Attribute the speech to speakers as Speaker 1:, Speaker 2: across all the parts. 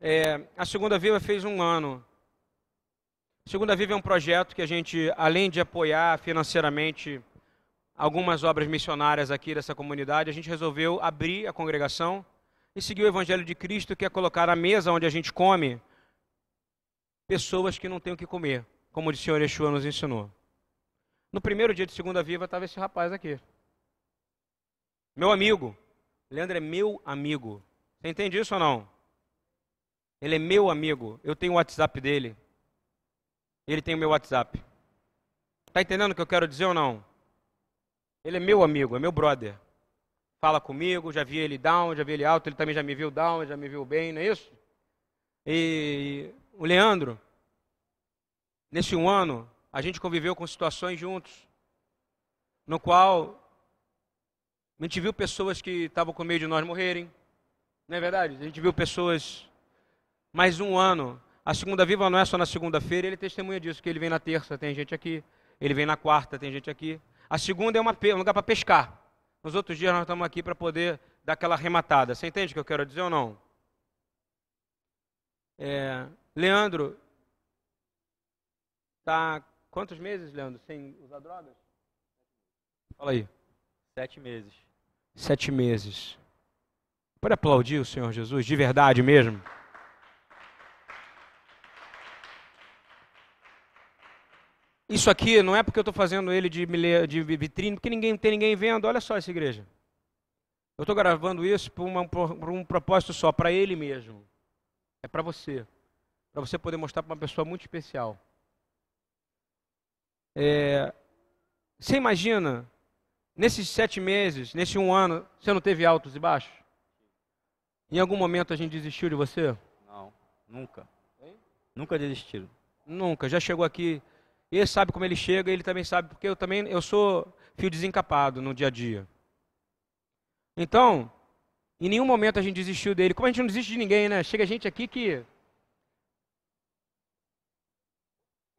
Speaker 1: É, a Segunda Viva fez um ano. A Segunda Viva é um projeto que a gente, além de apoiar financeiramente algumas obras missionárias aqui dessa comunidade, a gente resolveu abrir a congregação e seguir o Evangelho de Cristo, que é colocar na mesa onde a gente come pessoas que não têm o que comer, como o Senhor Yeshua nos ensinou. No primeiro dia de Segunda Viva estava esse rapaz aqui. Meu amigo. Leandro é meu amigo. Você entende isso ou não? Ele é meu amigo. Eu tenho o WhatsApp dele. Ele tem o meu WhatsApp. Está entendendo o que eu quero dizer ou não? Ele é meu amigo, é meu brother. Fala comigo, já vi ele down, já vi ele alto, ele também já me viu down, já me viu bem, não é isso? E o Leandro, nesse um ano, a gente conviveu com situações juntos, no qual a gente viu pessoas que estavam com medo de nós morrerem, não é verdade? A gente viu pessoas. Mais um ano. A segunda viva não é só na segunda-feira, ele testemunha disso, que ele vem na terça, tem gente aqui. Ele vem na quarta, tem gente aqui. A segunda é uma, um lugar para pescar. Nos outros dias nós estamos aqui para poder dar aquela arrematada. Você entende o que eu quero dizer ou não? É, Leandro, tá quantos meses, Leandro, sem usar drogas? Fala aí.
Speaker 2: Sete meses.
Speaker 1: Sete meses. Pode aplaudir o Senhor Jesus, de verdade mesmo? Isso aqui não é porque eu estou fazendo ele de, de vitrine, porque ninguém tem ninguém vendo. Olha só essa igreja. Eu estou gravando isso por, uma, por um propósito só, para ele mesmo. É para você. Para você poder mostrar para uma pessoa muito especial. É, você imagina, nesses sete meses, nesse um ano, você não teve altos e baixos? Em algum momento a gente desistiu de você?
Speaker 2: Não, nunca. Hein? Nunca desistiram.
Speaker 1: Nunca. Já chegou aqui. Ele sabe como ele chega, ele também sabe, porque eu também eu sou fio desencapado no dia a dia. Então, em nenhum momento a gente desistiu dele. Como a gente não desiste de ninguém, né? Chega gente aqui que.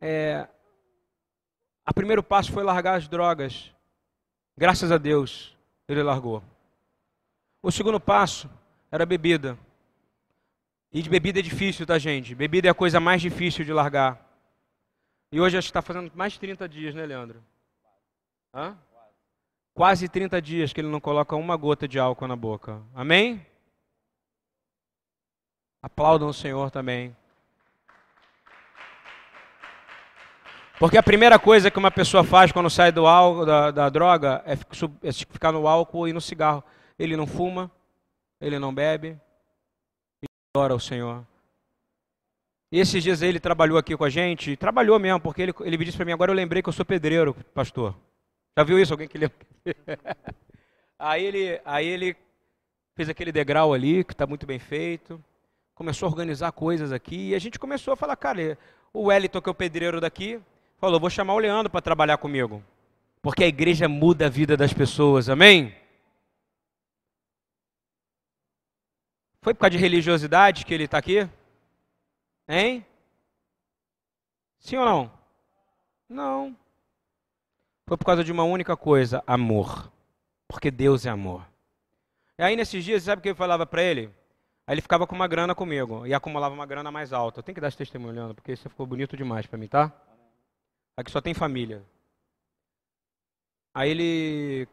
Speaker 1: É, a primeiro passo foi largar as drogas. Graças a Deus, ele largou. O segundo passo era bebida. E de bebida é difícil, tá, gente? Bebida é a coisa mais difícil de largar. E hoje acho que está fazendo mais de 30 dias, né, Leandro? Hã? Quase 30 dias que ele não coloca uma gota de álcool na boca. Amém? Aplaudam o Senhor também. Porque a primeira coisa que uma pessoa faz quando sai do álcool, da, da droga é, é ficar no álcool e no cigarro. Ele não fuma, ele não bebe e adora o Senhor. E esses dias ele trabalhou aqui com a gente, trabalhou mesmo, porque ele, ele me disse para mim, agora eu lembrei que eu sou pedreiro, pastor. Já viu isso? Alguém que lembra? aí, ele, aí ele fez aquele degrau ali, que está muito bem feito, começou a organizar coisas aqui, e a gente começou a falar, cara, o Wellington, que é o pedreiro daqui, falou, vou chamar o Leandro para trabalhar comigo. Porque a igreja muda a vida das pessoas, amém? Foi por causa de religiosidade que ele está aqui? Hein? Sim ou não? Não. Foi por causa de uma única coisa: amor. Porque Deus é amor. E aí, nesses dias, sabe o que eu falava para ele? Aí ele ficava com uma grana comigo e acumulava uma grana mais alta. Eu tenho que dar esse testemunho, Leandro, porque isso ficou bonito demais para mim, tá? Aqui só tem família. Aí ele,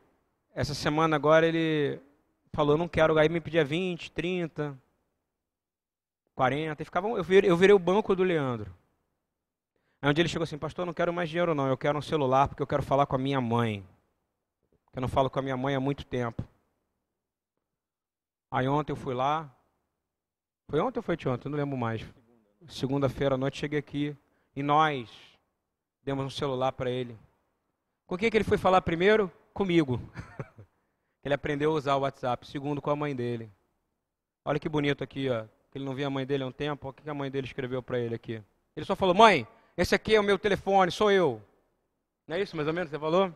Speaker 1: essa semana agora, ele falou, eu não quero, aí me pedia 20, 30, 40, e ficava, eu virei, eu virei o banco do Leandro. Aí um dia ele chegou assim, pastor, não quero mais dinheiro não, eu quero um celular porque eu quero falar com a minha mãe. Eu não falo com a minha mãe há muito tempo. Aí ontem eu fui lá, foi ontem ou foi ontem? Eu não lembro mais. Segunda-feira à noite cheguei aqui, e nós demos um celular para ele. Com quem que ele foi falar primeiro? Comigo. Ele aprendeu a usar o WhatsApp. Segundo, com a mãe dele. Olha que bonito aqui, ó. Ele não via a mãe dele há um tempo. O que a mãe dele escreveu para ele aqui? Ele só falou: Mãe, esse aqui é o meu telefone, sou eu. Não é isso mais ou menos você falou?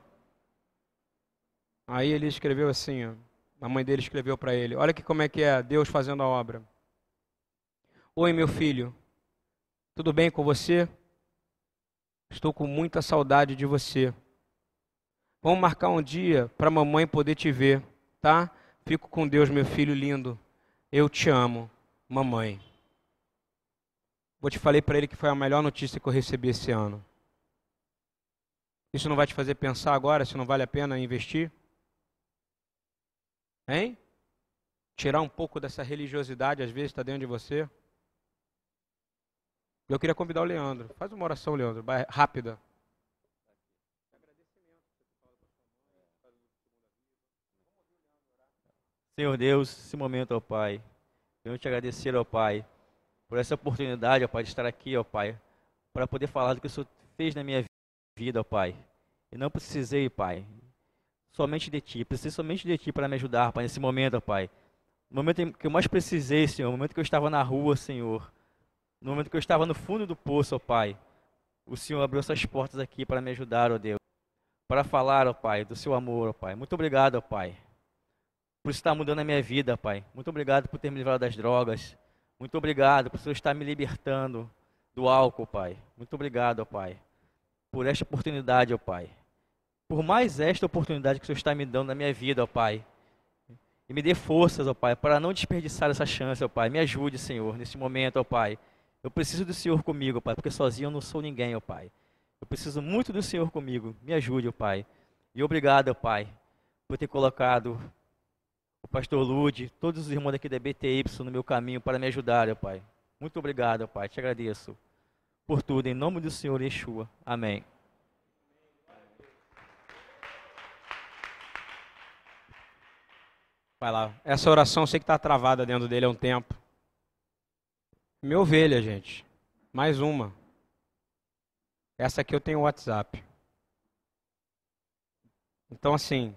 Speaker 1: Aí ele escreveu assim, ó. A mãe dele escreveu para ele: Olha que como é que é Deus fazendo a obra. Oi, meu filho. Tudo bem com você? Estou com muita saudade de você. Vamos marcar um dia para a mamãe poder te ver, tá? Fico com Deus, meu filho lindo. Eu te amo, mamãe. Vou te falei para ele que foi a melhor notícia que eu recebi esse ano. Isso não vai te fazer pensar agora se não vale a pena investir? Hein? Tirar um pouco dessa religiosidade, às vezes, está dentro de você. Eu queria convidar o Leandro. Faz uma oração, Leandro, rápida.
Speaker 2: Senhor Deus, esse momento, ó Pai, eu te agradecer, ó Pai, por essa oportunidade, ó Pai, de estar aqui, ó Pai, para poder falar do que o Senhor fez na minha vida, ó Pai. E não precisei, Pai, somente de Ti, precisei somente de Ti para me ajudar, Pai, nesse momento, ó Pai. No momento que eu mais precisei, Senhor, no momento que eu estava na rua, Senhor, no momento que eu estava no fundo do poço, ó Pai, o Senhor abriu essas portas aqui para me ajudar, ó Deus, para falar, ó Pai, do Seu amor, ó Pai. Muito obrigado, ó Pai por estar mudando a minha vida, Pai. Muito obrigado por ter me livrado das drogas. Muito obrigado por Senhor estar me libertando do álcool, Pai. Muito obrigado, Pai, por esta oportunidade, Pai. Por mais esta oportunidade que o Senhor está me dando na minha vida, Pai. E me dê forças, ó Pai, para não desperdiçar essa chance, ó Pai. Me ajude, Senhor, nesse momento, ó Pai. Eu preciso do Senhor comigo, ó Pai, porque sozinho eu não sou ninguém, ó Pai. Eu preciso muito do Senhor comigo. Me ajude, ó Pai. E obrigado, ó Pai, por ter colocado o pastor Lude, todos os irmãos aqui da BTY no meu caminho para me ajudar, ó Pai. Muito obrigado, ó Pai. Te agradeço por tudo. Em nome do Senhor Yeshua. Amém.
Speaker 1: Vai lá. Essa oração eu sei que está travada dentro dele há um tempo. Minha ovelha, gente. Mais uma. Essa aqui eu tenho WhatsApp. Então, assim,